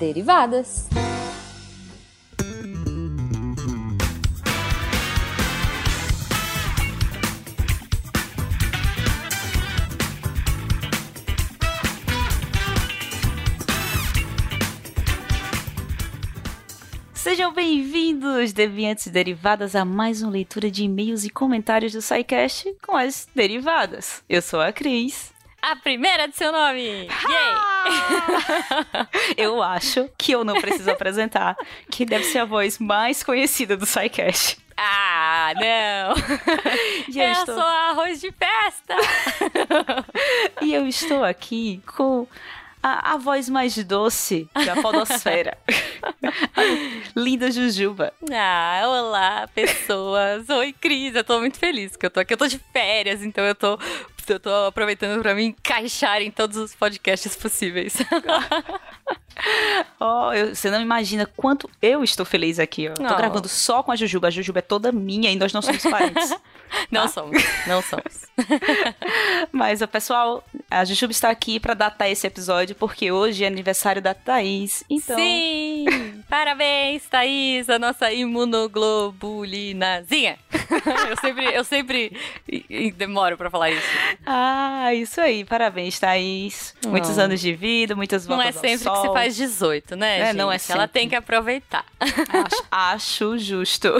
Derivadas. Sejam bem-vindos, deviantes e derivadas, a mais uma leitura de e-mails e comentários do SciCast com as derivadas. Eu sou a Cris. A primeira de seu nome! Yay! eu acho que eu não preciso apresentar, que deve ser a voz mais conhecida do SciCast. Ah, não! eu, eu estou... sou arroz de festa! e eu estou aqui com a, a voz mais doce da podosfera. Linda Jujuba. Ah, olá, pessoas. Oi, Cris. Eu tô muito feliz que eu tô aqui. Eu tô de férias, então eu tô, eu tô aproveitando pra me encaixar em todos os podcasts possíveis. oh, eu, você não imagina quanto eu estou feliz aqui. Ó. Tô oh. gravando só com a Jujuba. A Jujuba é toda minha e nós não somos parentes. não tá? somos, não somos. Mas, pessoal, a Jujuba está aqui para datar esse episódio porque hoje é aniversário da Thaís. Então... Sim! Parabéns, Thaís, a nossa imunoglobulinazinha. eu sempre, eu sempre demoro para falar isso. Ah, isso aí. Parabéns, Thaís. Muitos oh. anos de vida, muitas voltas Não é sempre que se faz 18, né, é, gente? Não é sempre. Ela tem que aproveitar. Acho, acho justo.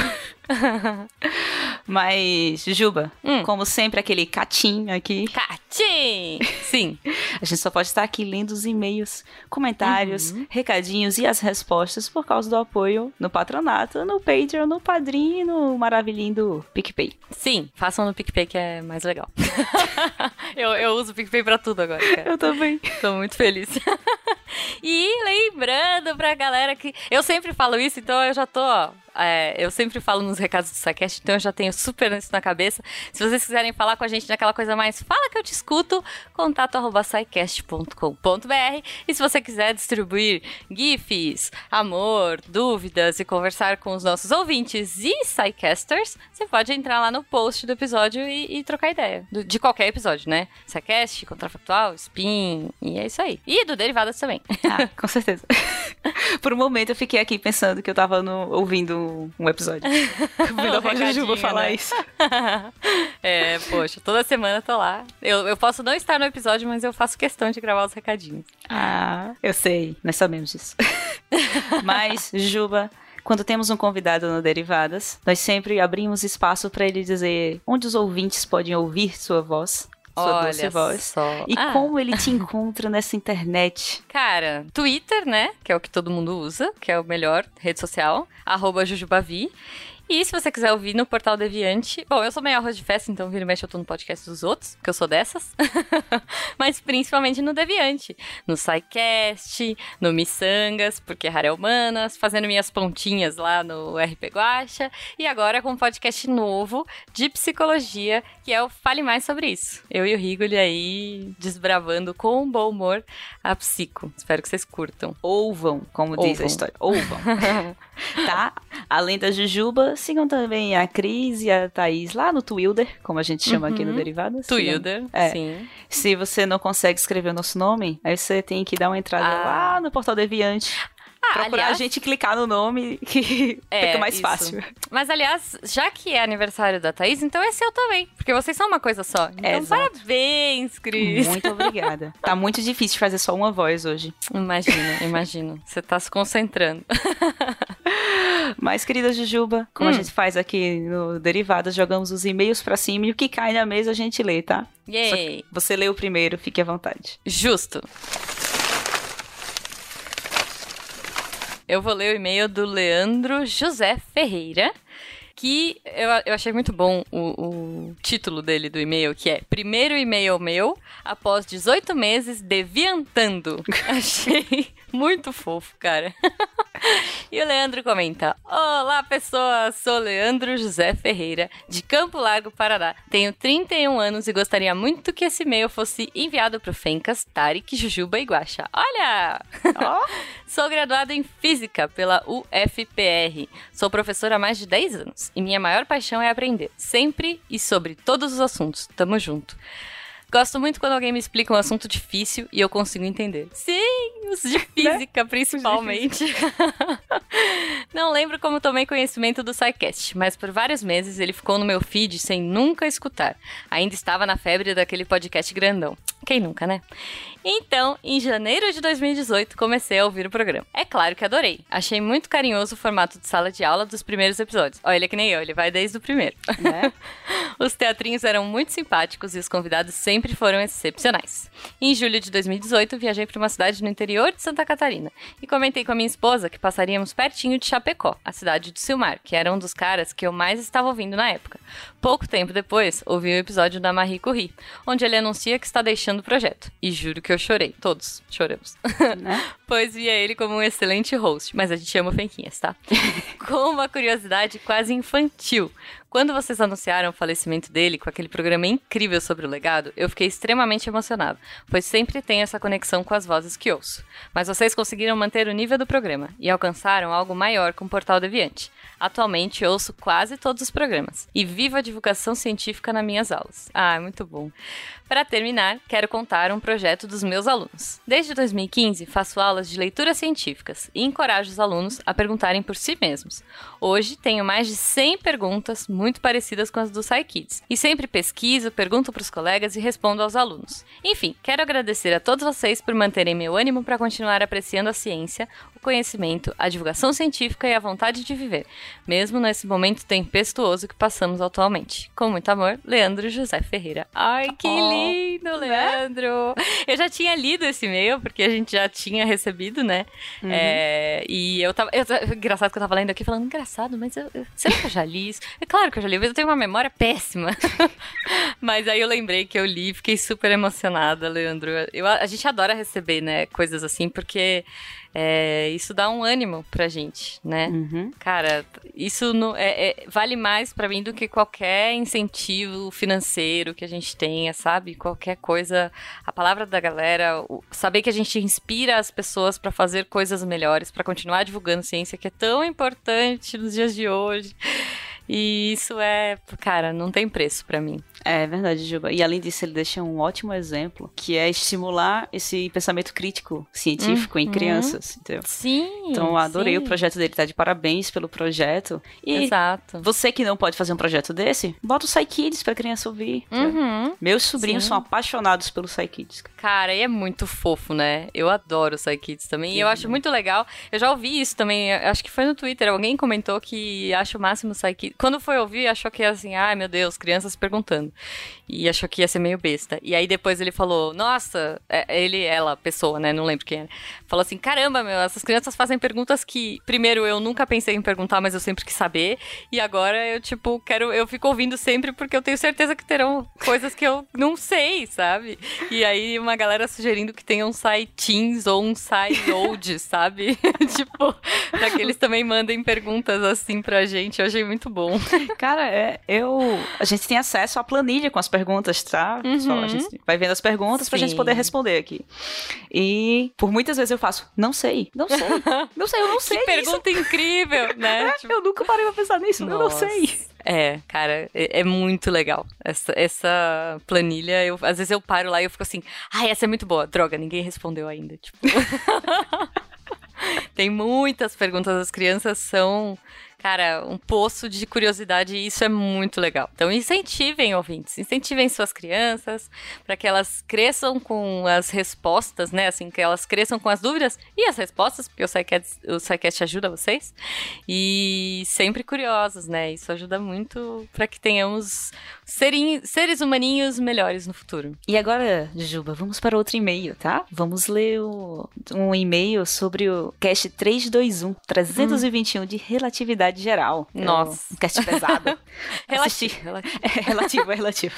Mas, Juba, hum. como sempre, aquele catim aqui. Catim! Sim. A gente só pode estar aqui lendo os e-mails, comentários, uhum. recadinhos e as respostas por causa do apoio no patronato, no Patreon, no Padrinho e no maravilhinho do PicPay. Sim, façam no PicPay que é mais legal. eu, eu uso o PicPay pra tudo agora, cara. Eu também. Tô muito feliz. e lembrando pra galera que eu sempre falo isso, então eu já tô, é, eu sempre falo nos recados do SciCast, então eu já tenho super isso na cabeça. Se vocês quiserem falar com a gente naquela coisa mais, fala que eu te escuto, contato arroba E se você quiser distribuir GIFs, amor, dúvidas e conversar com os nossos ouvintes e SciCasters, você pode entrar lá no post do episódio e, e trocar ideia. Do, de qualquer episódio, né? SciCast, Contrafactual, Spin, e é isso aí. E do Derivadas também. Ah, com certeza. Por um momento eu fiquei aqui pensando que eu tava no, ouvindo um episódio. Ouvindo a Jujuba falar né? isso. é, poxa, toda semana eu tô lá. Eu, eu posso não estar no episódio, mas eu faço questão de gravar os recadinhos. Ah, eu sei. Nós sabemos disso. mas, Juba, quando temos um convidado no Derivadas, nós sempre abrimos espaço para ele dizer onde os ouvintes podem ouvir sua voz sua Olha doce voz. Só. E ah. como ele te encontra nessa internet? Cara, Twitter, né? Que é o que todo mundo usa, que é o melhor rede social. Arroba Jujubavi. E se você quiser ouvir no Portal Deviante. Bom, eu sou meio arroz de festa, então vira e mexe eu tô no podcast dos outros, porque eu sou dessas. Mas principalmente no Deviante. No SciCast, no Missangas, porque é Rara Humanas, fazendo minhas pontinhas lá no RP Guacha. E agora com um podcast novo de psicologia, que é o Fale Mais Sobre Isso. Eu e o Rigoli aí desbravando com um bom humor a psico. Espero que vocês curtam. Ouvam, como Ouvam. diz a história. Ouvam. tá? Além da Jujuba, sigam também a Cris e a Thaís lá no Twilder, como a gente chama uhum. aqui no uhum. Derivadas. Twilder, é. sim. Se você não consegue escrever o nosso nome, aí você tem que dar uma entrada ah. lá no Portal Deviante ah, procurar aliás, a gente clicar no nome que é, fica mais isso. fácil. Mas, aliás, já que é aniversário da Thaís, então é seu também. Porque vocês são uma coisa só. Então, é, parabéns, Cris. Muito obrigada. tá muito difícil fazer só uma voz hoje. Imagina, imagino. Você tá se concentrando. Mas, querida Jujuba, como hum. a gente faz aqui no Derivadas, jogamos os e-mails pra cima e o que cai na mesa a gente lê, tá? Yay! Você lê o primeiro, fique à vontade. Justo. Eu vou ler o e-mail do Leandro José Ferreira que eu, eu achei muito bom o, o título dele do e-mail, que é Primeiro e-mail meu após 18 meses deviantando. achei muito fofo, cara. e o Leandro comenta: Olá, pessoas! Sou Leandro José Ferreira, de Campo Largo, Paraná. Tenho 31 anos e gostaria muito que esse e-mail fosse enviado para o Fencas, Tarek, Jujuba e Guaxa. Olha! Oh. Sou graduada em Física pela UFPR. Sou professora há mais de 10 anos e minha maior paixão é aprender, sempre e sobre todos os assuntos. Tamo junto. Gosto muito quando alguém me explica um assunto difícil e eu consigo entender. Sim, os de física, né? principalmente. Não lembro como tomei conhecimento do SciCast, mas por vários meses ele ficou no meu feed sem nunca escutar. Ainda estava na febre daquele podcast grandão. Quem nunca, né? Então, em janeiro de 2018, comecei a ouvir o programa. É claro que adorei. Achei muito carinhoso o formato de sala de aula dos primeiros episódios. Olha, ele é que nem eu, ele vai desde o primeiro. É. os teatrinhos eram muito simpáticos e os convidados sempre foram excepcionais. Em julho de 2018, viajei para uma cidade no interior de Santa Catarina e comentei com a minha esposa que passaríamos pertinho de Chapecó, a cidade de Silmar, que era um dos caras que eu mais estava ouvindo na época. Pouco tempo depois, ouvi o episódio da Marie Curie, onde ele anuncia que está deixando o projeto. E juro que que eu chorei. Todos choramos. Né? pois via ele como um excelente host. Mas a gente ama Fenquinhas, tá? com uma curiosidade quase infantil. Quando vocês anunciaram o falecimento dele com aquele programa incrível sobre o legado, eu fiquei extremamente emocionado, pois sempre tenho essa conexão com as vozes que ouço. Mas vocês conseguiram manter o nível do programa e alcançaram algo maior com o Portal Deviante. Atualmente ouço quase todos os programas e vivo a divulgação científica nas minhas aulas. Ah, muito bom. Para terminar, quero contar um projeto dos meus alunos. Desde 2015, faço aulas de leituras científicas e encorajo os alunos a perguntarem por si mesmos. Hoje tenho mais de 100 perguntas muito parecidas com as do SciKids e sempre pesquiso, pergunto para os colegas e respondo aos alunos. Enfim, quero agradecer a todos vocês por manterem meu ânimo para continuar apreciando a ciência, o conhecimento, a divulgação científica e a vontade de viver, mesmo nesse momento tempestuoso que passamos atualmente. Com muito amor, Leandro José Ferreira. Ai, que lindo, né? Leandro! Eu já tinha lido esse e-mail, porque a gente já tinha recebido, né? Uhum. É, e eu tava. Eu, engraçado que eu tava lendo aqui falando, engraçado, mas eu, eu, será que eu já li isso? É claro que eu já li, mas eu tenho uma memória péssima. mas aí eu lembrei que eu li, fiquei super emocionada, Leandro. Eu, a gente adora receber, né, coisas assim, porque é, isso dá um ânimo pra gente, né? Uhum. Cara, isso no, é, é, vale mais para mim do que qualquer incentivo financeiro que a gente tenha, sabe? Qualquer coisa. A palavra da galera, o, saber que a gente inspira as pessoas para fazer coisas melhores, para continuar divulgando ciência, que é tão importante nos dias de hoje. E isso é, cara, não tem preço para mim. É verdade, Juba. E além disso, ele deixa um ótimo exemplo, que é estimular esse pensamento crítico científico uhum. em crianças, entendeu? Sim. Então, eu adorei sim. o projeto dele, tá de parabéns pelo projeto. E Exato. Você que não pode fazer um projeto desse, bota o Psykids pra criança ouvir. Uhum. Meus sobrinhos sim. são apaixonados pelo Psykids. Cara, e é muito fofo, né? Eu adoro o Psykids também. Sim. E eu acho muito legal. Eu já ouvi isso também, acho que foi no Twitter. Alguém comentou que acha o máximo o Psykids. Quando foi ouvir, achou que assim, ai meu Deus, crianças perguntando. E achou que ia ser meio besta. E aí depois ele falou, nossa, é, ele, ela, pessoa, né? Não lembro quem era. Falou assim: caramba, meu, essas crianças fazem perguntas que, primeiro, eu nunca pensei em perguntar, mas eu sempre quis saber. E agora eu, tipo, quero. Eu fico ouvindo sempre porque eu tenho certeza que terão coisas que eu não sei, sabe? E aí uma galera sugerindo que tenham sites ou um site old, sabe? tipo, pra que eles também mandem perguntas assim pra gente. Eu achei muito bom. Cara, é, eu. A gente tem acesso à planilha com as perguntas, tá? Uhum. a gente vai vendo as perguntas Sim. pra gente poder responder aqui. E por muitas vezes eu faço, não sei, não sei, não sei, eu não sei. Que pergunta incrível, né? Tipo... Eu nunca parei pra pensar nisso, Nossa. eu não sei. É, cara, é, é, muito legal. Essa, essa planilha, eu, às vezes eu paro lá e eu fico assim, ai, essa é muito boa. Droga, ninguém respondeu ainda. Tipo. Tem muitas perguntas, as crianças são cara, um poço de curiosidade e isso é muito legal. Então incentivem ouvintes, incentivem suas crianças para que elas cresçam com as respostas, né? Assim, que elas cresçam com as dúvidas e as respostas, porque o SciCast, o ajuda vocês. E sempre curiosos, né? Isso ajuda muito para que tenhamos serin, seres humaninhos melhores no futuro. E agora, Juba, vamos para outro e-mail, tá? Vamos ler o, um e-mail sobre o cast 321, 321 hum. de relatividade geral. Nossa. Um cast pesado. relativo. É, relativo, é relativo.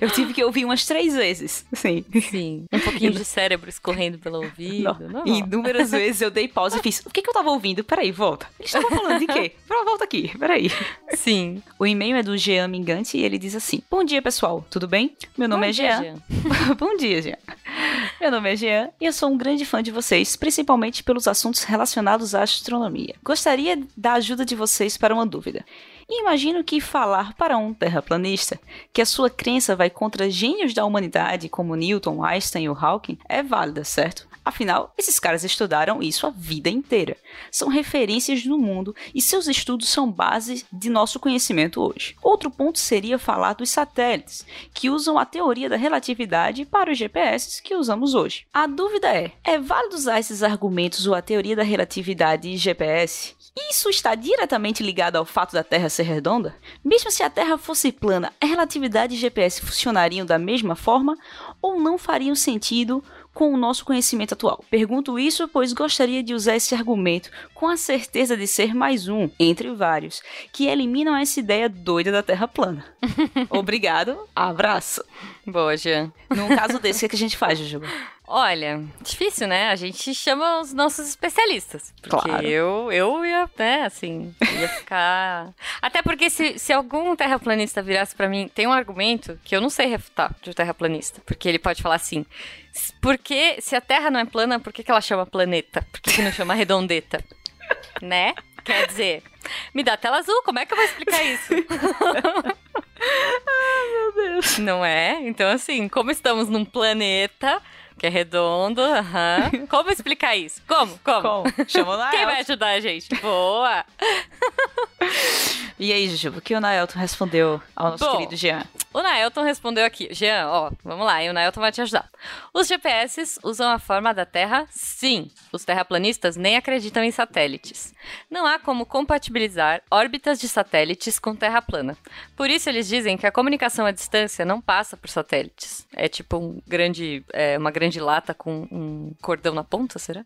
Eu tive que ouvir umas três vezes. Sim. Sim. Um pouquinho de cérebro escorrendo pelo ouvido. Não. Inúmeras vezes eu dei pausa e fiz: o que, que eu tava ouvindo? Peraí, volta. Eles estavam falando de quê? Volta aqui, peraí. Sim. O e-mail é do Jean Mingante e ele diz assim: Bom dia, pessoal. Tudo bem? Meu nome Bom é Jean. Jean. Bom dia, Jean. Meu nome é Jean e eu sou um grande fã de vocês, principalmente pelos assuntos relacionados à astronomia. Gostaria da ajuda de vocês para uma dúvida. Imagino que falar para um terraplanista que a sua crença vai contra gênios da humanidade como Newton, Einstein ou Hawking é válida, certo? Afinal, esses caras estudaram isso a vida inteira. São referências no mundo e seus estudos são base de nosso conhecimento hoje. Outro ponto seria falar dos satélites, que usam a teoria da relatividade para os GPS que usamos hoje. A dúvida é: é válido usar esses argumentos ou a teoria da relatividade e GPS? Isso está diretamente ligado ao fato da Terra ser redonda? Mesmo se a Terra fosse plana, a relatividade e GPS funcionariam da mesma forma ou não fariam sentido com o nosso conhecimento atual. Pergunto isso pois gostaria de usar esse argumento com a certeza de ser mais um, entre vários, que eliminam essa ideia doida da Terra plana. Obrigado, abraço. Boa, Jean. Num caso desse, o que a gente faz, Jujuba? Olha, difícil, né? A gente chama os nossos especialistas. Porque Claro. eu, eu ia, né, assim, ia ficar. Até porque se, se algum terraplanista virasse pra mim, tem um argumento que eu não sei refutar de um terraplanista. Porque ele pode falar assim: "S- porque se a Terra não é plana, por que, que ela chama planeta? Por que, que não chama redondeta? né? Quer dizer, me dá tela azul, como é que eu vou explicar isso? Meu Deus. Não é? Então, assim, como estamos num planeta que é redondo, aham. Como explicar isso? Como? Como? Como? Chama o. Quem vai ajudar a gente? Boa! E aí, Jujuba, o que o Naelton respondeu ao nosso Bom, querido Jean? O Naelton respondeu aqui. Jean, ó, vamos lá, e o Naelton vai te ajudar. Os GPS usam a forma da Terra? Sim. Os terraplanistas nem acreditam em satélites. Não há como compatibilizar órbitas de satélites com Terra plana. Por isso eles dizem que a comunicação à distância não passa por satélites. É tipo um grande, é, uma grande lata com um cordão na ponta, será?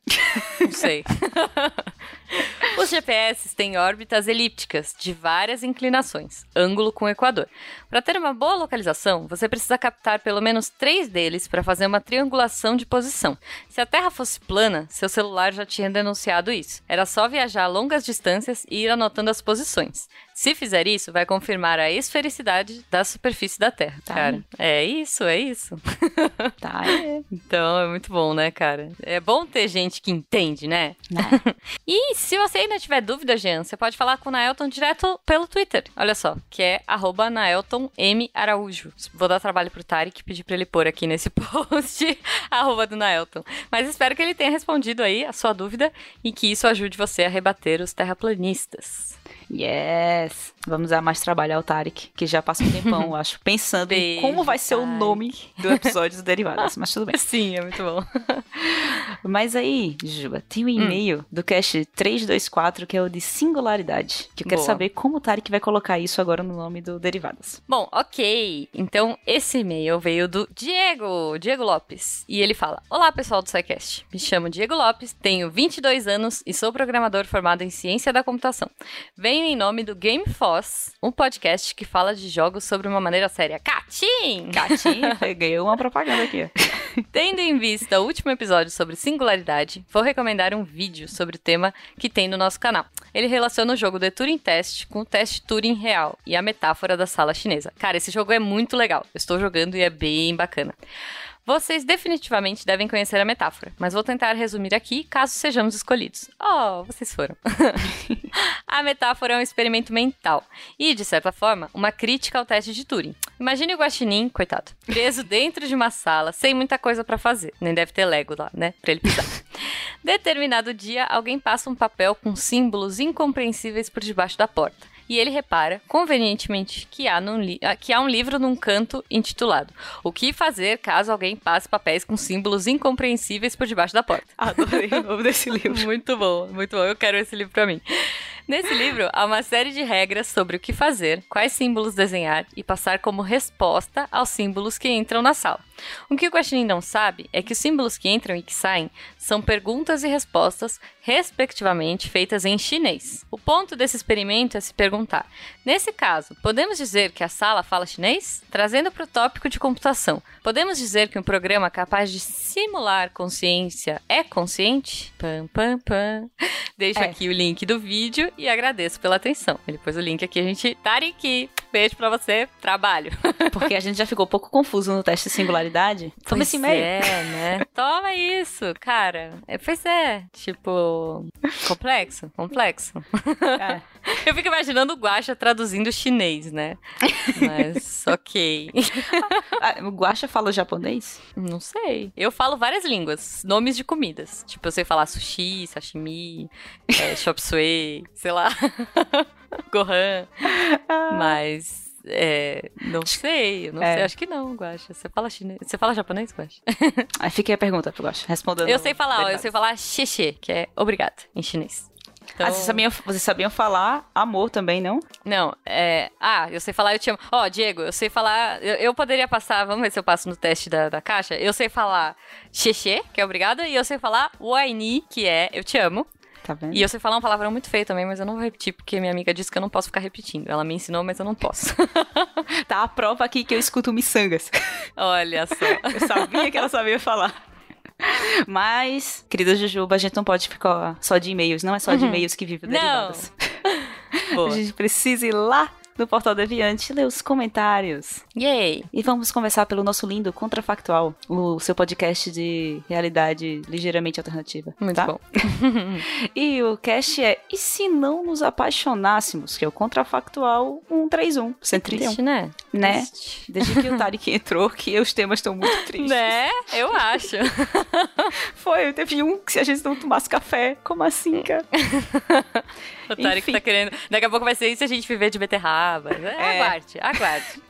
Não sei. Os GPS têm órbitas elípticas de várias inclinações, ângulo com o equador. Para ter uma boa localização, você precisa captar pelo menos três deles para fazer uma triangulação de posição. Se a Terra fosse plana, seu celular já tinha denunciado isso. Era só viajar longas distâncias e ir anotando as posições. Se fizer isso, vai confirmar a esfericidade da superfície da Terra. Tá cara, é isso, é isso. Tá, é. Então é muito bom, né, cara? É bom ter gente que entende, né? E se você ainda tiver dúvida, Jean, você pode falar com o Naelton direto pelo Twitter. Olha só, que é arroba Naelton M. Araújo. Vou dar trabalho pro Tarek pedir pra ele pôr aqui nesse post arroba do Naelton. Mas espero que ele tenha respondido aí a sua dúvida e que isso ajude você a rebater os terraplanistas. Yes! Vamos dar mais trabalho ao Tarek, que já passa um tempão, eu acho, pensando em Beijo, como vai ser o Tarek. nome do episódio dos Derivadas, mas tudo bem. Sim, é muito bom. Mas aí, Juba, tem um e-mail do cast 324 que é o de singularidade, que eu quero Boa. saber como o Tarek vai colocar isso agora no nome do Derivadas. Bom, ok. Então, esse e-mail veio do Diego, Diego Lopes. E ele fala: Olá, pessoal do SciCast. Me chamo Diego Lopes, tenho 22 anos e sou programador formado em ciência da computação. Venho em nome do Game Foss, um podcast que fala de jogos sobre uma maneira séria. Catim! Gatinha, ganhou uma propaganda aqui. Tendo em vista o último episódio sobre singularidade, vou recomendar um vídeo sobre o tema que tem no nosso canal. Ele relaciona o jogo The Turing Test com o teste Turing real e a metáfora da sala chinesa. Cara, esse jogo é muito legal. Eu estou jogando e é bem bacana. Vocês definitivamente devem conhecer a metáfora, mas vou tentar resumir aqui caso sejamos escolhidos. Oh, vocês foram. a metáfora é um experimento mental e, de certa forma, uma crítica ao teste de Turing. Imagine o guaxinim, coitado, preso dentro de uma sala, sem muita coisa pra fazer. Nem deve ter Lego lá, né? Pra ele pisar. Determinado dia, alguém passa um papel com símbolos incompreensíveis por debaixo da porta. E ele repara, convenientemente, que há, ah, que há um livro num canto intitulado O que fazer caso alguém passe papéis com símbolos incompreensíveis por debaixo da porta. Adorei o nome desse livro. Muito bom, muito bom. Eu quero esse livro pra mim. Nesse livro, há uma série de regras sobre o que fazer, quais símbolos desenhar e passar como resposta aos símbolos que entram na sala. O que o Guaxinim não sabe é que os símbolos que entram e que saem são perguntas e respostas, respectivamente, feitas em chinês. O ponto desse experimento é se perguntar: nesse caso, podemos dizer que a sala fala chinês? Trazendo para o tópico de computação, podemos dizer que um programa capaz de simular consciência é consciente? Pam, pam, pam. Deixo É. aqui o link do vídeo e agradeço pela atenção. Ele pôs o link aqui, a gente. Tariki, beijo pra você, trabalho. Porque a gente já ficou um pouco confuso no teste de singularidade. Toma Pois esse e-mail. É, né? Toma isso, cara. É, pois é, tipo, complexo, complexo. É. Eu fico imaginando o Guaxa traduzindo chinês, né? Mas, ok. Ah, o Guaxa fala japonês? Não sei. Eu falo várias línguas, nomes de comidas. Tipo, eu sei falar sushi, sashimi, é, chop suey, sei lá. Gohan. Mas. É, não sei, eu não É. sei, acho que não, Guaxa. Você fala chinês? Você fala japonês, Guaxa? Aí fica aí a pergunta pro Guaxa, respondendo. Eu sei falar, ó, eu sei falar xexê, que é obrigado em chinês. Então, Ah, vocês sabiam, vocês sabiam falar amor também, não? Não, é. Ah, eu sei falar, eu te amo. Ó, Diego, eu sei falar. Eu, eu poderia passar, vamos ver se eu passo no teste da, da caixa. Eu sei falar xexê, que é obrigada, e eu sei falar waini, que é eu te amo. Tá vendo? E eu sei falar um palavrão muito feio também, mas eu não vou repetir, porque minha amiga disse que eu não posso ficar repetindo. Ela me ensinou, mas eu não posso. Tá a prova aqui que eu escuto miçangas. Olha só. Eu sabia que ela sabia falar. Mas, querida Jujuba, a gente não pode ficar só de e-mails. Não é só de Uhum. e-mails que vive o. Derivadas. A gente precisa ir lá no Portal Deviante ler os comentários. Yay! E vamos conversar pelo nosso lindo Contrafactual, o seu podcast de realidade ligeiramente alternativa. Muito tá? bom. E o cast é E se não nos apaixonássemos? Que é o Contrafactual 131, 131. Triste, né? Né? Desde que o Tarek entrou, que os temas estão muito tristes. Né? Eu acho. Foi, teve um que se a gente não tomasse café. Como assim, cara? O Tarek Enfim. tá querendo. Daqui a pouco vai ser isso se a gente viver de beterraba. É. Aguarde, aguarde.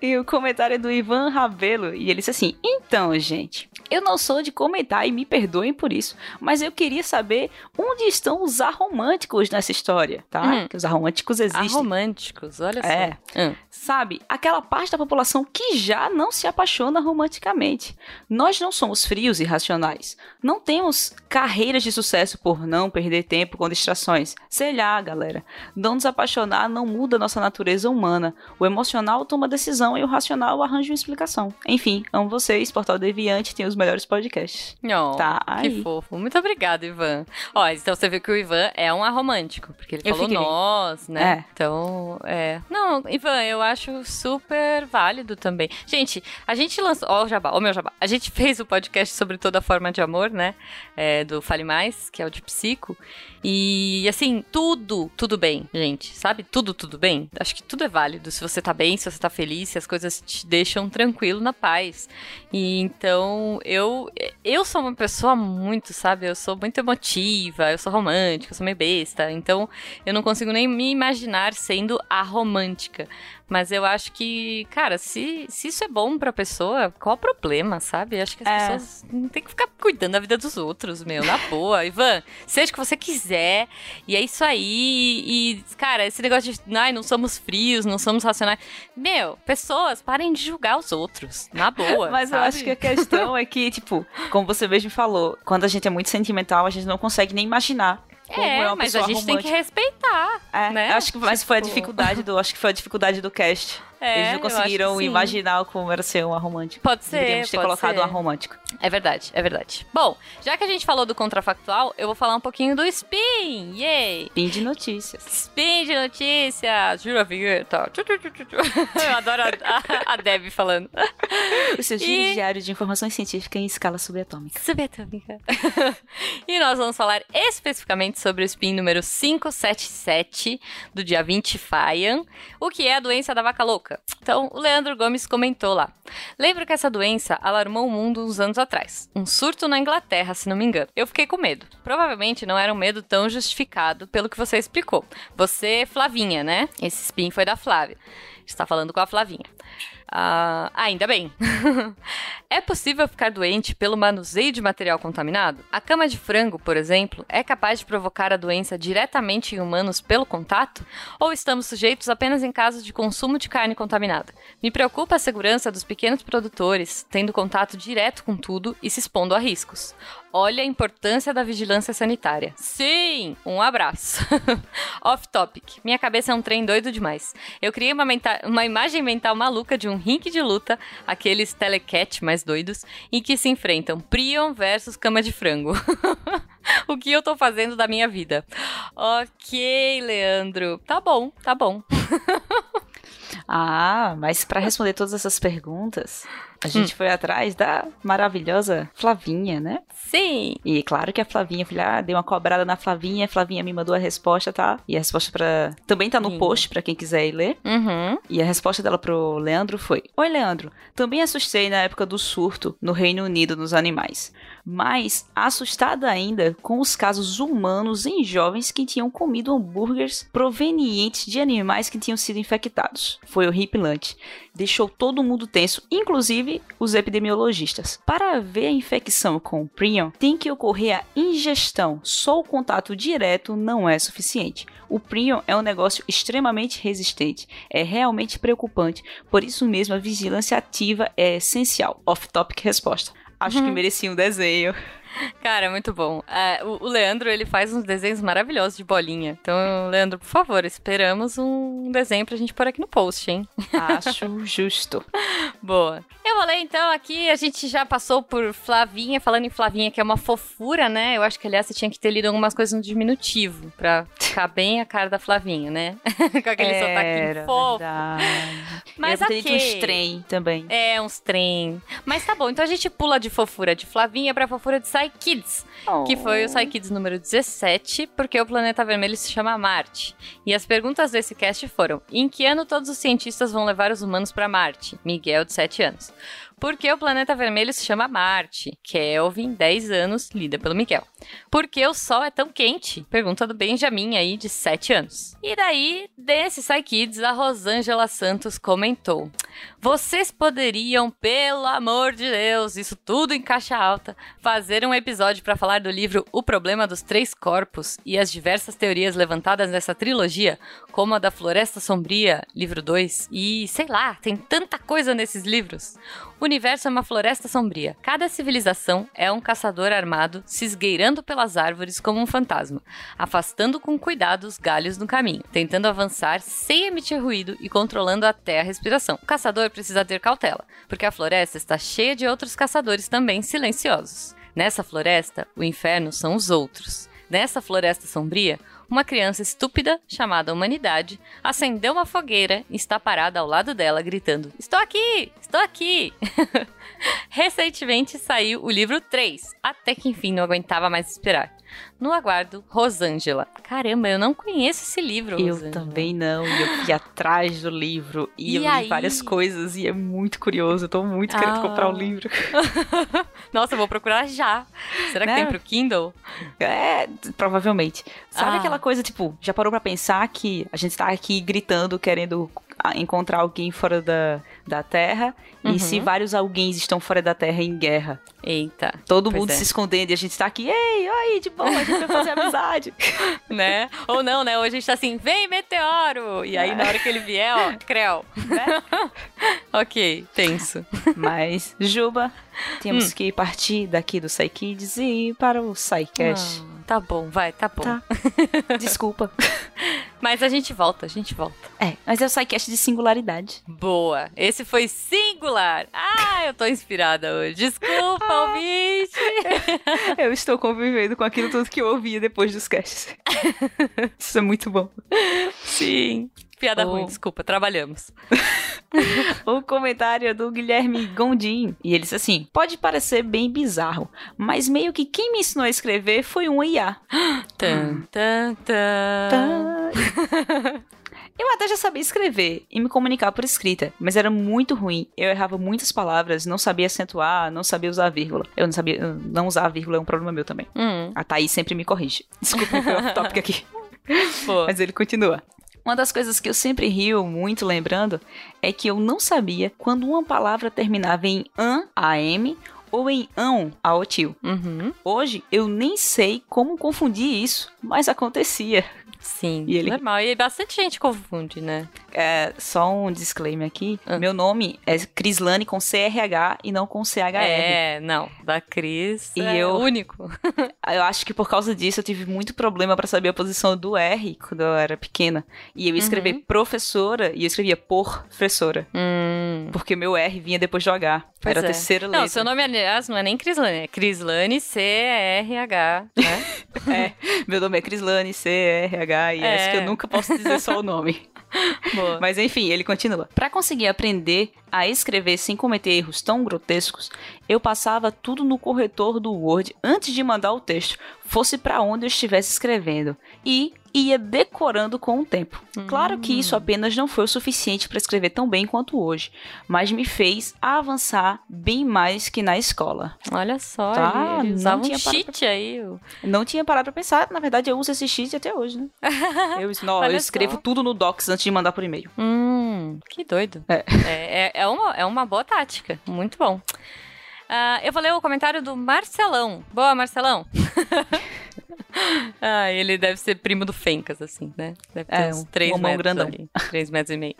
E o comentário é do Ivan Rabelo. E ele disse assim: Então, gente, eu não sou de comentar e me perdoem por isso, mas eu queria saber onde estão os aromânticos nessa história, tá? Hum. Que os aromânticos existem. Aromânticos, olha É. só. Hum. Sabe, aquela parte da população que já não se apaixona romanticamente. Nós não somos frios e racionais. Não temos carreiras de sucesso por não perder tempo com distrações. Sei lá, galera. Não nos apaixonar não muda nossa natureza humana. O emocional toma decisão e o racional arranja uma explicação. Enfim, amo vocês. Portal Deviante tem os melhores podcasts. Oh, Tá Que aí. fofo. Muito obrigada, Ivan. Ó, então você viu que o Ivan é um aromântico, porque ele Eu falou fiquei. nós, né? É. Então, é. Não, Ivan, eu acho super válido também. Gente, a gente lançou. Ó, o Jabá, ó, meu Jabá. A gente fez o podcast sobre toda forma de amor, né? É, do Fale Mais, que é o de psico. E, assim, tudo, tudo bem, gente. Sabe? Tudo, tudo bem. Acho que tudo é válido. Se você tá bem, se você tá feliz, se as coisas te deixam tranquilo, na paz. E então, eu, eu sou uma pessoa muito, sabe? Eu sou muito emotiva, eu sou romântica, eu sou meio besta. Então, eu não consigo nem me imaginar sendo a romântica. Mas eu acho que, cara, se, se isso é bom pra pessoa, qual o problema, sabe? Eu acho que as É. pessoas não tem que ficar cuidando da vida dos outros, meu, na boa. Ivan, seja o que você quiser, e é isso aí. E, cara, esse negócio de, ai, não somos frios, não somos racionais. Meu, pessoas, parem de julgar os outros, na boa. Mas eu sabe? acho que a questão é que, tipo, como você mesmo falou, quando a gente é muito sentimental, a gente não consegue nem imaginar como é, É, uma mas a pessoa gente tem que romântica. respeitar. É, né? acho que mas foi a Tipo- dificuldade do, acho que foi a dificuldade do cast. É, Eles não conseguiram imaginar como era ser um aromântico. Pode ser, Deveríamos ter colocado ser. um aromântico. É verdade, é verdade. Bom, já que a gente falou do contrafactual, eu vou falar um pouquinho do Spin! Yay! Fim de notícias. Spin de notícias! Jura vinheta! Eu adoro a, a, a Deb falando. O seu E- giro diário de informações científicas em escala subatômica. Subatômica. e nós vamos falar especificamente sobre o SPIN número 577, do dia 20 Faian, o que é a doença da vaca louca. Então, o Leandro Gomes comentou lá. Lembro que essa doença alarmou o mundo uns anos atrás. Um surto na Inglaterra, se não me engano. Eu fiquei com medo. Provavelmente não era um medo tão justificado pelo que você explicou. Você, Flavinha, né? Esse SPIN foi da Flávia. Está falando com a Flavinha. Ah, ainda bem. é possível ficar doente pelo manuseio de material contaminado? A cama de frango, por exemplo, é capaz de provocar a doença diretamente em humanos pelo contato? Ou estamos sujeitos apenas em casos de consumo de carne contaminada? Me preocupa a segurança dos pequenos produtores, tendo contato direto com tudo e se expondo a riscos. Olha a importância da vigilância sanitária. Sim, um abraço. Off topic. Minha cabeça é um trem doido demais. Eu criei uma, uma imagem mental maluca de um rink de luta, aqueles telecat mais doidos, em que se enfrentam Prion versus cama de frango. o que eu tô fazendo da minha vida? Ok, Leandro. Tá bom, tá bom. ah, mas para responder todas essas perguntas, a gente hum. foi atrás da maravilhosa Flavinha, né? Sim. E claro que a Flavinha, filha, ah, dei uma cobrada na Flavinha, a Flavinha me mandou a resposta, tá? E a resposta para também tá no Sim. post para quem quiser ir ler. Uhum. E a resposta dela pro Leandro foi: Oi, Leandro. Também assustei na época do surto no Reino Unido nos animais. Mas assustada ainda com os casos humanos em jovens que tinham comido hambúrgueres provenientes de animais que tinham sido infectados. Foi horripilante. Deixou todo mundo tenso, inclusive os epidemiologistas. Para ver a infecção com o prion, tem que ocorrer a ingestão, só o contato direto não é suficiente. O prion é um negócio extremamente resistente, é realmente preocupante, por isso mesmo a vigilância ativa é essencial. Off-topic resposta. Acho uhum. que merecia um desenho. Cara, muito bom. O, o, Leandro, ele faz uns desenhos maravilhosos de bolinha. Então, Leandro, por favor, esperamos um desenho pra gente pôr aqui no post, hein? Acho justo. Boa. Ler, então, aqui, a gente já passou por Flavinha, falando em Flavinha, que é uma fofura, né? Eu acho que, aliás, você tinha que ter lido algumas coisas no diminutivo, pra ficar bem a cara da Flavinha, né? Com aquele sotaque fofo. Verdade. Mas Eu ok. uns trem também. É, uns trem. Mas tá bom, então a gente pula de fofura de Flavinha pra fofura de Psy Kids, que foi o Psy Kids número 17, porque o planeta vermelho se chama Marte. E as perguntas desse cast foram: em que ano todos os cientistas vão levar os humanos para Marte? Miguel, de 7 anos. Por que o planeta vermelho se chama Marte? Kelvin, 10 anos, lida pelo Miguel. Por que o Sol é tão quente? Pergunta do Benjamin aí, de 7 anos. E daí, desse Psykids, a Rosângela Santos comentou: Vocês poderiam, pelo amor de Deus, isso tudo em caixa alta, fazer um episódio para falar do livro O Problema dos Três Corpos e as diversas teorias levantadas nessa trilogia, como a da Floresta Sombria, livro 2, e sei lá, tem tanta coisa nesses livros. O universo é uma floresta sombria. Cada civilização é um caçador armado se esgueirando pelas árvores como um fantasma, afastando com cuidado os galhos no caminho, tentando avançar sem emitir ruído e controlando até a respiração. O caçador precisa ter cautela, porque a floresta está cheia de outros caçadores também silenciosos. Nessa floresta, o inferno são os outros. Nessa floresta sombria, uma criança estúpida chamada Humanidade acendeu uma fogueira e está parada ao lado dela gritando: Estou aqui! Estou aqui! Recentemente saiu o livro 3, até que enfim não aguentava mais esperar. No aguardo, Rosângela. Caramba, eu não conheço esse livro. Eu também não. E eu fui atrás do livro e, e eu aí? li várias coisas e é muito curioso. Eu tô muito ah. querendo comprar o um livro. Nossa, eu vou procurar já. Será né? que tem pro Kindle? É, provavelmente. Sabe ah. aquela coisa, tipo, já parou para pensar que a gente tá aqui gritando, querendo encontrar alguém fora da, da Terra uhum. e se vários alguém estão fora da Terra em guerra. Eita. Todo mundo é. se escondendo e a gente tá aqui, ei, oi, de boa, a gente vai fazer amizade. né? Ou não, né? Hoje a gente tá assim, vem meteoro! E aí é. na hora que ele vier, ó, creu. Né? ok, tenso. Mas, Juba, temos hum. que partir daqui do Psykids e ir para o Psycast. Ah, tá bom, vai, tá bom. Tá. Desculpa. Mas a gente volta, a gente volta. É, mas é o Psycast de singularidade. Boa. Esse foi singular. Ah, eu tô inspirada hoje. Desculpa, ah. ouvinte. eu estou convivendo com aquilo tudo que eu ouvia depois dos casts. Isso é muito bom. Sim. Piada oh. ruim, desculpa, trabalhamos. o comentário é do Guilherme Gondim. E ele disse assim: pode parecer bem bizarro, mas meio que quem me ensinou a escrever foi um IA. tan, tan, tan. Eu até já sabia escrever e me comunicar por escrita, mas era muito ruim. Eu errava muitas palavras, não sabia acentuar, não sabia usar vírgula. Eu não sabia, não usar vírgula é um problema meu também. Hum. A Thaís sempre me corrige. Desculpa, foi off-topic aqui. Pô. Mas ele continua. Uma das coisas que eu sempre rio muito lembrando é que eu não sabia quando uma palavra terminava em an, am, ou em ão, aotil. Uhum. Hoje eu nem sei como confundir isso, mas acontecia. Sim, E ele- normal. E bastante gente confunde, né? É, só um disclaimer aqui. Ah. Meu nome é Crislane com CRH e não com CHR. É, não. Da Cris E é eu- único. Eu acho que por causa disso eu tive muito problema pra saber a posição do R quando eu era pequena. E eu ia escrever Uhum. professora e eu escrevia professora. Hum. Porque meu R vinha depois do H. Pois era a é. terceira letra. Não, seu nome, aliás, não é nem Crislane, é Crislane C-R-H, né? É, meu nome é Crislane, C-R-H, e é. É. que eu nunca posso dizer só o nome. Boa. Mas enfim, ele continua. Para conseguir aprender a escrever sem cometer erros tão grotescos, eu passava tudo no corretor do Word antes de mandar o texto, fosse para onde eu estivesse escrevendo, e ia decorando com o tempo. Claro que isso apenas não foi o suficiente para escrever tão bem quanto hoje, mas me fez avançar bem mais que na escola. Olha só, Tá, ele não um tinha parado cheat aí. o- Não tinha parado pra pensar, na verdade eu uso esse cheat até hoje, né? Eu, não, eu escrevo só. tudo no Docs antes de mandar por e-mail. Hum, que doido. É. É, é, é uma, é uma boa tática. Muito bom. Ah, eu vou ler o comentário do Marcelão. Boa, Marcelão. ah, ele deve ser primo do Fencas, assim, né? Deve ter É, uns um 3 homão metros grandão. ali. 3 metros e meio.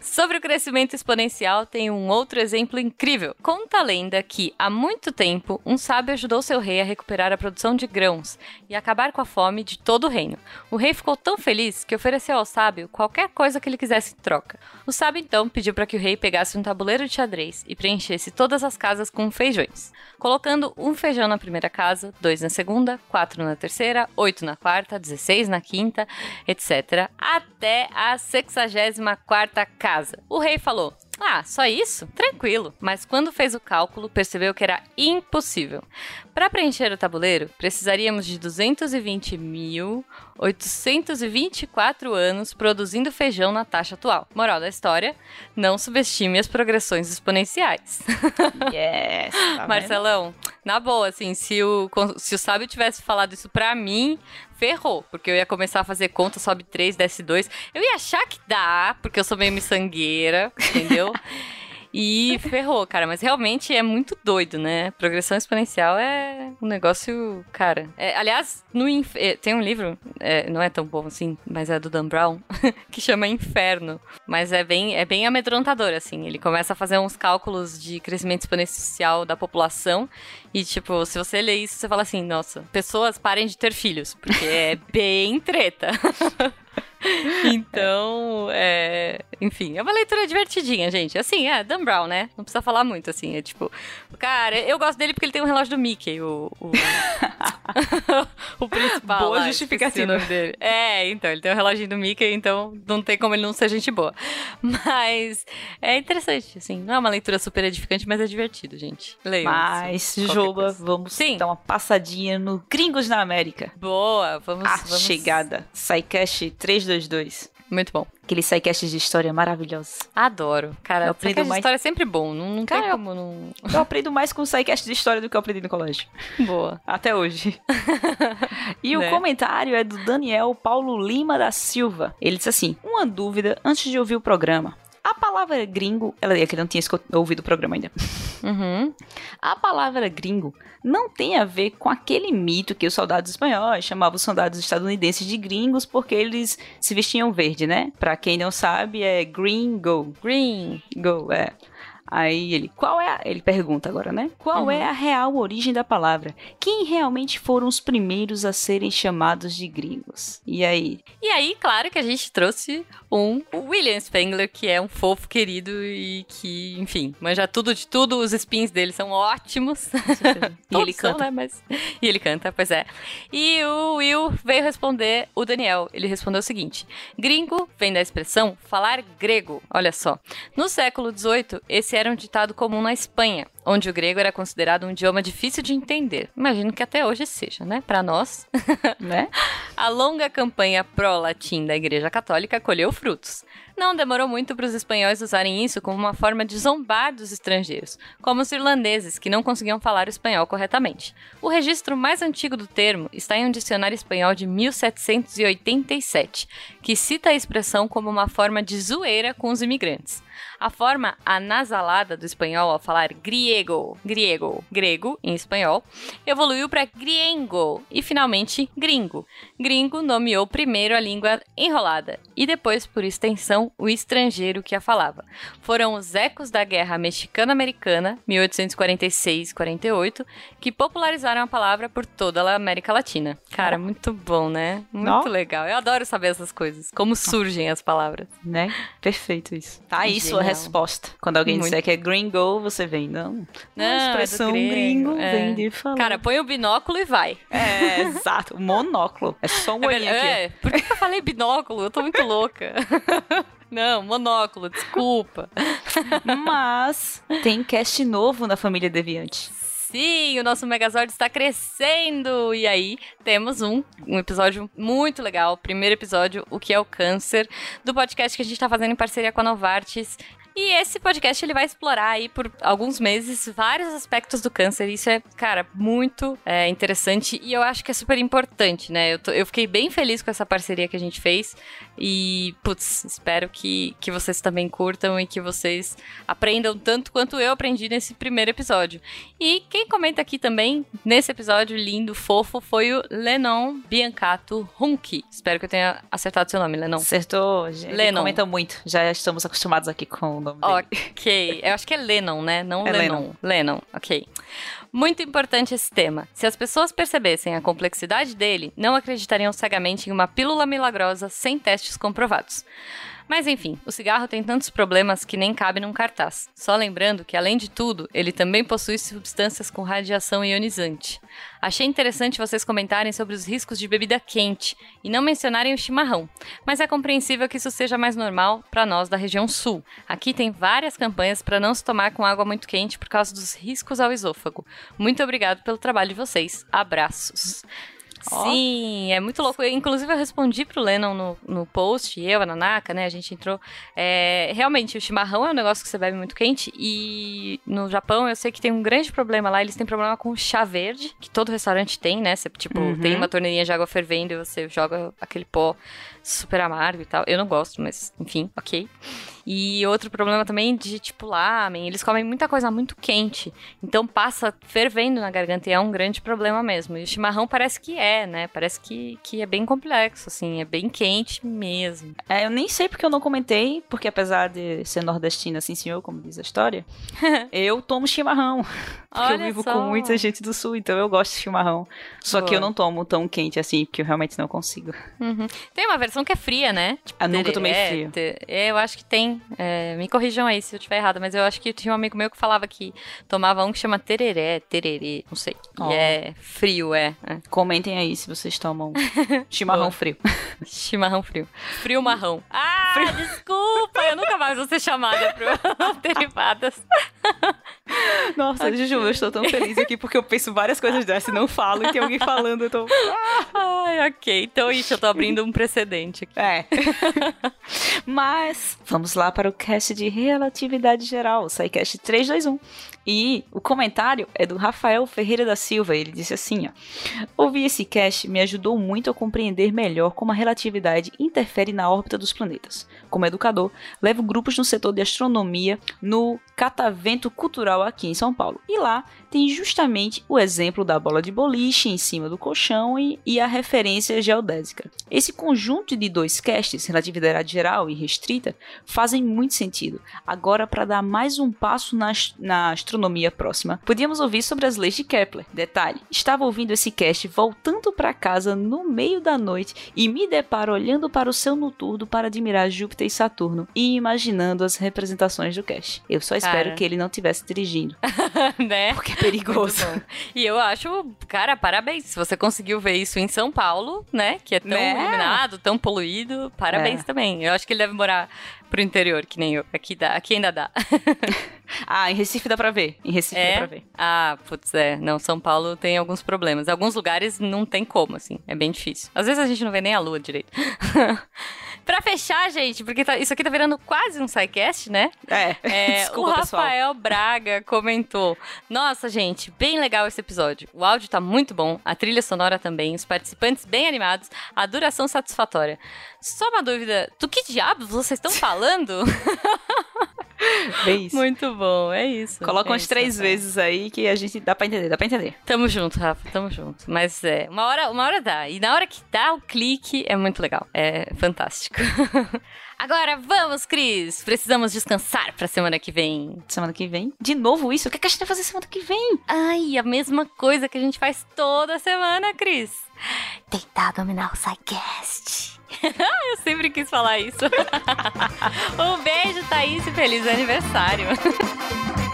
Sobre o crescimento exponencial, tem um outro exemplo incrível. Conta a lenda que, há muito tempo, um sábio ajudou seu rei a recuperar a produção de grãos e acabar com a fome de todo o reino. O rei ficou tão feliz que ofereceu ao sábio qualquer coisa que ele quisesse em troca. O sábio então pediu para que o rei pegasse um tabuleiro de xadrez e preenchesse todas as casas com feijões, colocando um feijão na primeira casa, dois na segunda, quatro na terceira, oito na quarta, 16 na quinta, etc., até a 64 casa. O rei falou: ah, só isso? Tranquilo. Mas quando fez o cálculo, percebeu que era impossível. Para preencher o tabuleiro, precisaríamos de 220.824 anos produzindo feijão na taxa atual. Moral da história: não subestime as progressões exponenciais. Yes, tá? Marcelão, na boa, assim, se o, se o sábio tivesse falado isso pra mim, ferrou. Porque eu ia começar a fazer conta, sobe 3, desce 2. Eu ia achar que dá, porque eu sou meio miçangueira, entendeu? E ferrou, cara. Mas realmente é muito doido, né? Progressão exponencial é um negócio, cara. É, aliás, no inf- é, tem um livro, é, não é tão bom assim, mas é do Dan Brown, que chama Inferno. Mas é bem, é bem amedrontador, assim. Ele começa a fazer uns cálculos de crescimento exponencial da população. E, tipo, se você lê isso, você fala assim: nossa, pessoas parem de ter filhos, porque é bem treta. Então, é... enfim, é uma leitura divertidinha, gente. Assim, é Dan Brown, né? Não precisa falar muito, assim. É tipo, cara, eu gosto dele porque ele tem um relógio do Mickey, o. O, o principal. Boa lá, justificativa. o dele. É, então, ele tem um relógio do Mickey, então não tem como ele não ser gente boa. Mas é interessante, assim. Não é uma leitura super edificante, mas é divertido, gente. Leiam. Mas, assim, qualquer Juba, coisa. vamos Sim. dar uma passadinha no Gringos na América. Boa, vamos. A vamos... chegada. SciCast 322. Muito bom. Aquele SciCast de história maravilhoso. Adoro. Cara, Eu aprendo mais- história é sempre bom. Não, não Cara, tem como não. Eu aprendo mais com o SciCast de história do que eu aprendi no colégio. Boa. Até hoje. e Né? o comentário é do Daniel Paulo Lima da Silva. Ele diz assim: Uma dúvida antes de ouvir o programa. A palavra gringo. Ela é que ele não tinha ouvido o programa ainda. Uhum. A palavra gringo não tem a ver com aquele mito que os soldados espanhóis chamavam os soldados estadunidenses de gringos porque eles se vestiam verde, né? Pra quem não sabe, é gringo. Green. Go, é. Aí ele, qual é a... Ele pergunta agora, né? Qual Uhum. é a real origem da palavra? Quem realmente foram os primeiros a serem chamados de gringos? E aí? E aí, claro que a gente trouxe um William Spengler, que é um fofo querido e que, enfim, manja tudo de tudo. Os spins dele são ótimos. E ele Todos são, canta. né? Mas... E ele canta, pois é. E o Will veio responder o Daniel. Ele respondeu o seguinte: Gringo vem da expressão falar grego. Olha só. No século XVIII, esse era um ditado comum na Espanha, onde o grego era considerado um idioma difícil de entender. Imagino que até hoje seja, né? Para nós. né? A longa campanha pró-latim da Igreja Católica colheu frutos. Não demorou muito para os espanhóis usarem isso como uma forma de zombar dos estrangeiros, como os irlandeses, que não conseguiam falar o espanhol corretamente. O registro mais antigo do termo está em um dicionário espanhol de 1787, que cita a expressão como uma forma de zoeira com os imigrantes. A forma anasalada do espanhol ao falar griego, griego, grego em espanhol, evoluiu para griengo e finalmente gringo. Gringo nomeou primeiro a língua enrolada e depois, por extensão, o estrangeiro que a falava. Foram os ecos da Guerra Mexicano-Americana, 1846-48, que popularizaram a palavra por toda a América Latina. Cara, muito bom, né? Muito Não. legal. Eu adoro saber essas coisas, como surgem as palavras. Né? Perfeito isso. Tá isso sua resposta. Quando alguém Muito. disser que é gringo, você vem, não. Não, a é expressão é gringo é. vem de falar. Cara, põe o binóculo e vai. É, exato. Monóculo. É só um é olhinho aqui. É, por que eu falei binóculo? Eu tô muito louca. Não, monóculo, desculpa. Mas tem cast novo na família Deviante. Sim, o nosso Megazord está crescendo! E aí, temos um, um episódio muito legal. Primeiro episódio, O que é o Câncer, do podcast que a gente está fazendo em parceria com a Novartis. E esse podcast ele vai explorar aí por alguns meses vários aspectos do câncer. Isso é, cara, muito é, interessante e eu acho que é super importante, né? Eu, tô, eu fiquei bem feliz com essa parceria que a gente fez e, putz, espero que, que vocês também curtam e que vocês aprendam tanto quanto eu aprendi nesse primeiro episódio. E quem comenta aqui também, nesse episódio lindo, fofo, foi o Lenon Biancato Hunki. Espero que eu tenha acertado seu nome, Lenon. Acertou, gente. Lenon. comenta muito. Já estamos acostumados aqui com nome dele. Ok. Eu acho que é Lennon, né? Não é Lennon. Lennon. Lennon, ok. Muito importante esse tema. Se as pessoas percebessem a complexidade dele, não acreditariam cegamente em uma pílula milagrosa sem testes comprovados. Mas enfim, o cigarro tem tantos problemas que nem cabe num cartaz. Só lembrando que, além de tudo, ele também possui substâncias com radiação ionizante. Achei interessante vocês comentarem sobre os riscos de bebida quente e não mencionarem o chimarrão, mas é compreensível que isso seja mais normal para nós da região sul. Aqui tem várias campanhas para não se tomar com água muito quente por causa dos riscos ao esôfago. Muito obrigado pelo trabalho de vocês. Abraços. Sim, é muito louco. Eu, inclusive, eu respondi pro Lennon no, no post, eu, a Nanaka, né? A gente entrou. É, realmente, o chimarrão é um negócio que você bebe muito quente. E no Japão, eu sei que tem um grande problema lá. Eles têm problema com chá verde, que todo restaurante tem, né? Você, tipo, uhum. tem uma torneirinha de água fervendo e você joga aquele pó super amargo e tal. Eu não gosto, mas enfim, ok. E outro problema também de, tipo, lamen, eles comem muita coisa muito quente. Então passa fervendo na garganta e é um grande problema mesmo. E o chimarrão parece que é, né? Parece que, que é bem complexo, assim, é bem quente mesmo. É, eu nem sei porque eu não comentei, porque apesar de ser nordestina, assim, senhor, como diz a história, eu tomo chimarrão. Porque Olha eu vivo só. com muita gente do sul, então eu gosto de chimarrão. Só Boa. que eu não tomo tão quente assim, porque eu realmente não consigo. Uhum. Tem uma versão que é fria, né? Tipo, ah, nunca tomei é, frio. É, eu acho que tem. É, me corrijam aí se eu estiver errado, mas eu acho que tinha um amigo meu que falava que tomava um que chama tereré, tererê, não sei. Oh. E é frio, é, é. Comentem aí se vocês tomam chimarrão frio. chimarrão frio. Frio marrão. Ah, frio. desculpa! Eu nunca mais vou ser chamada pro derivadas. Nossa, okay. Juju, eu estou tão feliz aqui porque eu penso várias coisas dessas e não falo e tem alguém falando, eu tô... Ai, ok. Então, isso, eu tô abrindo um precedente aqui. É. Mas, vamos lá para o cast de relatividade geral, SciCast 321. E o comentário é do Rafael Ferreira da Silva. Ele disse assim: ó, Ouvir esse cast me ajudou muito a compreender melhor como a relatividade interfere na órbita dos planetas. Como educador, levo grupos no setor de astronomia no Catavento Cultural aqui em São Paulo. E lá tem justamente o exemplo da bola de boliche em cima do colchão e, e a referência geodésica. Esse conjunto de dois casts, relatividade geral e restrita, fazem muito sentido. Agora, para dar mais um passo na, na astronomia próxima, podíamos ouvir sobre as leis de Kepler. Detalhe: estava ouvindo esse cast voltando para casa no meio da noite e me deparo olhando para o céu noturno para admirar Júpiter e Saturno e imaginando as representações do cast. Eu só espero cara. que ele não estivesse dirigindo. né? Porque perigoso. E eu acho, cara, parabéns. Se você conseguiu ver isso em São Paulo, né? Que é tão né? iluminado, tão poluído, parabéns é. também. Eu acho que ele deve morar pro interior, que nem eu. Aqui, dá, aqui ainda dá. ah, em Recife dá pra ver. Em Recife é? dá pra ver. Ah, putz, é. Não, São Paulo tem alguns problemas. Alguns lugares não tem como, assim. É bem difícil. Às vezes a gente não vê nem a lua direito. Pra fechar, gente, porque tá- isso aqui tá virando quase um sidecast, né? É, É, desculpa, o pessoal. Rafael Braga comentou: Nossa, gente, bem legal esse episódio. O áudio tá muito bom, a trilha sonora também, os participantes bem animados, a duração satisfatória. Só uma dúvida: do que diabos vocês estão falando? Bem isso. muito bom, é isso. Coloca é umas isso, três vezes aí que a gente dá pra entender, dá pra entender. Tamo junto, Rafa, tamo junto. Mas é, uma hora, uma hora dá. E na hora que dá o clique, é muito legal. É fantástico. Agora vamos, Cris! Precisamos descansar pra semana que vem. Semana que vem. De novo isso? O que, é que a gente vai fazer semana que vem? Ai, a mesma coisa que a gente faz toda semana, Cris. Tentar dominar o SciCast. Eu sempre quis falar isso. um beijo, Thaís, e feliz aniversário.